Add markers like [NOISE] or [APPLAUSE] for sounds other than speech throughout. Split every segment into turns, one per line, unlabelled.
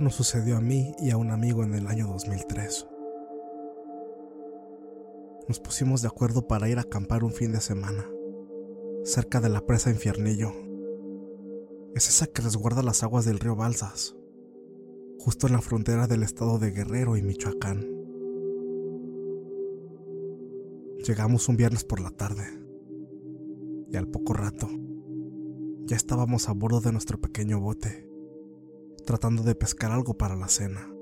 Nos sucedió a mí y a un amigo en el año 2003. Nos pusimos de acuerdo para ir a acampar un fin de semana, cerca de la presa Infiernillo. Es esa que resguarda las aguas del río Balsas, justo en la frontera del estado de Guerrero y Michoacán. Llegamos un viernes por la tarde, y al poco rato, ya estábamos a bordo de nuestro pequeño bote tratando de pescar algo para la cena.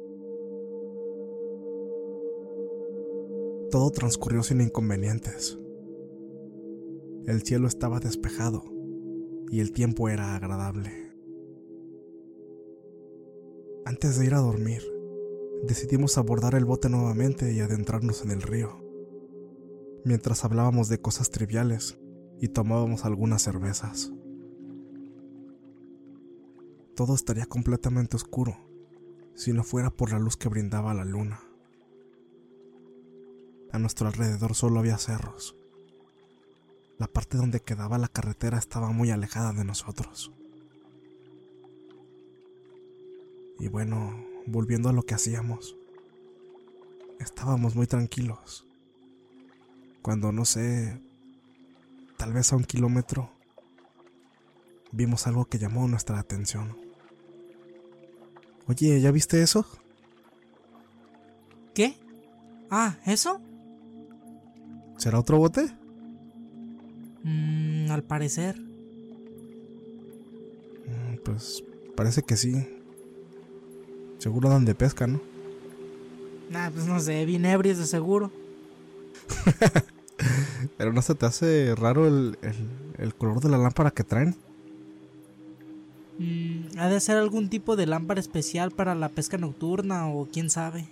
Todo transcurrió sin inconvenientes. El cielo estaba despejado y el tiempo era agradable. Antes de ir a dormir, decidimos abordar el bote nuevamente y adentrarnos en el río, mientras hablábamos de cosas triviales y tomábamos algunas cervezas todo estaría completamente oscuro si no fuera por la luz que brindaba la luna. A nuestro alrededor solo había cerros. La parte donde quedaba la carretera estaba muy alejada de nosotros. Y bueno, volviendo a lo que hacíamos, estábamos muy tranquilos. Cuando no sé, tal vez a un kilómetro, vimos algo que llamó nuestra atención. Oye, ¿ya viste eso?
¿Qué? Ah, ¿eso?
¿Será otro bote?
Mm, al parecer.
Mm, pues parece que sí. Seguro dan de pesca, ¿no?
Nah, pues no sé, bien ebrios de seguro. [LAUGHS]
Pero no se te hace raro el, el color de la lámpara que traen.
Mm, ha de ser algún tipo de lámpara especial para la pesca nocturna o quién sabe.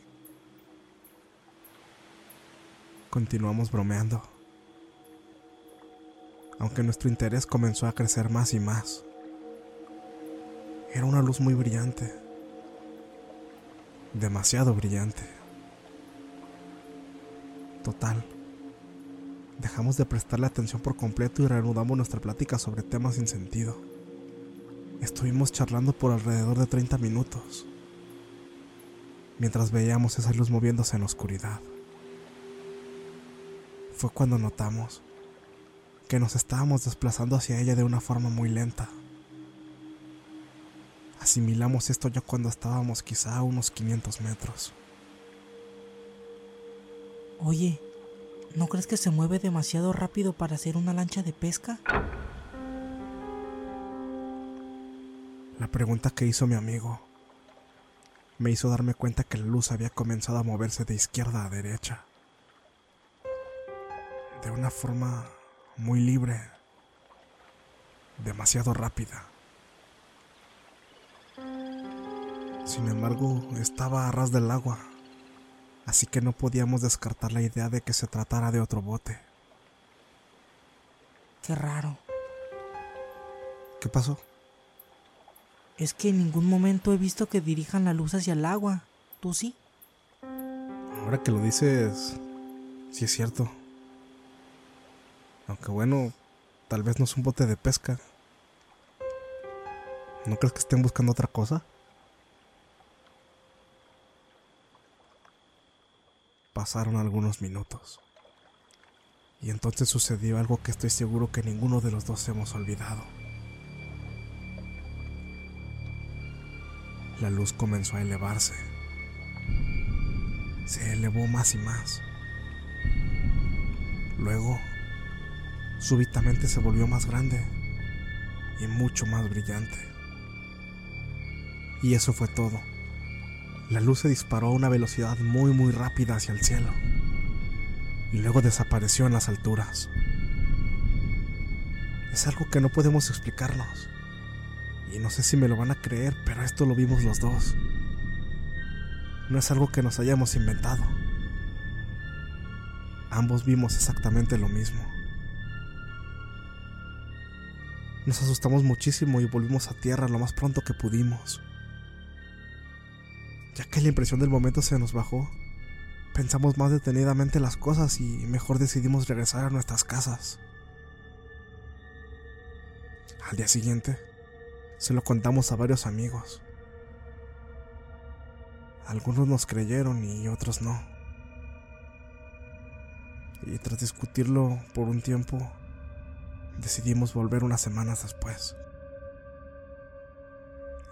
Continuamos bromeando. Aunque nuestro interés comenzó a crecer más y más. Era una luz muy brillante. Demasiado brillante. Total. Dejamos de prestarle atención por completo y reanudamos nuestra plática sobre temas sin sentido. Estuvimos charlando por alrededor de 30 minutos, mientras veíamos esa luz moviéndose en la oscuridad. Fue cuando notamos que nos estábamos desplazando hacia ella de una forma muy lenta. Asimilamos esto ya cuando estábamos quizá a unos 500 metros.
Oye, ¿no crees que se mueve demasiado rápido para hacer una lancha de pesca?
La pregunta que hizo mi amigo me hizo darme cuenta que la luz había comenzado a moverse de izquierda a derecha. De una forma muy libre, demasiado rápida. Sin embargo, estaba a ras del agua, así que no podíamos descartar la idea de que se tratara de otro bote.
Qué raro.
¿Qué pasó?
Es que en ningún momento he visto que dirijan la luz hacia el agua. ¿Tú sí?
Ahora que lo dices, sí es cierto. Aunque bueno, tal vez no es un bote de pesca. ¿No crees que estén buscando otra cosa? Pasaron algunos minutos. Y entonces sucedió algo que estoy seguro que ninguno de los dos hemos olvidado. La luz comenzó a elevarse. Se elevó más y más. Luego, súbitamente se volvió más grande y mucho más brillante. Y eso fue todo. La luz se disparó a una velocidad muy muy rápida hacia el cielo y luego desapareció en las alturas. Es algo que no podemos explicarnos. Y no sé si me lo van a creer, pero esto lo vimos los dos. No es algo que nos hayamos inventado. Ambos vimos exactamente lo mismo. Nos asustamos muchísimo y volvimos a tierra lo más pronto que pudimos. Ya que la impresión del momento se nos bajó, pensamos más detenidamente las cosas y mejor decidimos regresar a nuestras casas. Al día siguiente, se lo contamos a varios amigos. Algunos nos creyeron y otros no. Y tras discutirlo por un tiempo, decidimos volver unas semanas después.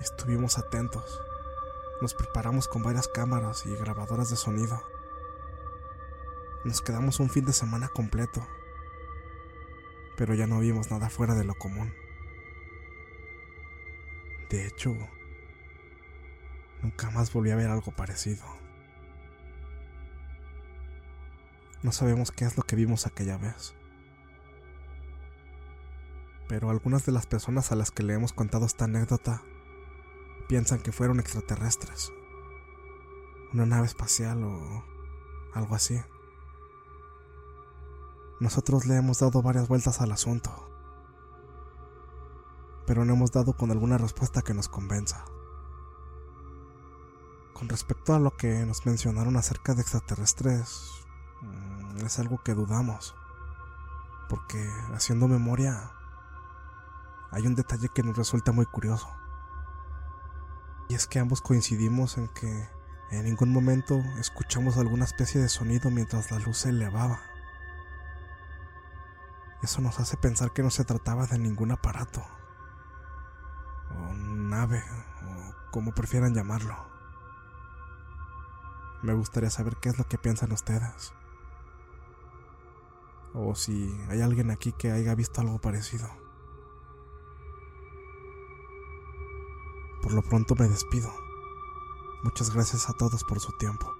Estuvimos atentos. Nos preparamos con varias cámaras y grabadoras de sonido. Nos quedamos un fin de semana completo, pero ya no vimos nada fuera de lo común. De hecho, nunca más volví a ver algo parecido. No sabemos qué es lo que vimos aquella vez. Pero algunas de las personas a las que le hemos contado esta anécdota piensan que fueron extraterrestres. Una nave espacial o algo así. Nosotros le hemos dado varias vueltas al asunto pero no hemos dado con alguna respuesta que nos convenza. Con respecto a lo que nos mencionaron acerca de extraterrestres, mm, es algo que dudamos, porque haciendo memoria, hay un detalle que nos resulta muy curioso. Y es que ambos coincidimos en que en ningún momento escuchamos alguna especie de sonido mientras la luz se elevaba. Eso nos hace pensar que no se trataba de ningún aparato nave, o como prefieran llamarlo. Me gustaría saber qué es lo que piensan ustedes. O si hay alguien aquí que haya visto algo parecido. Por lo pronto me despido. Muchas gracias a todos por su tiempo.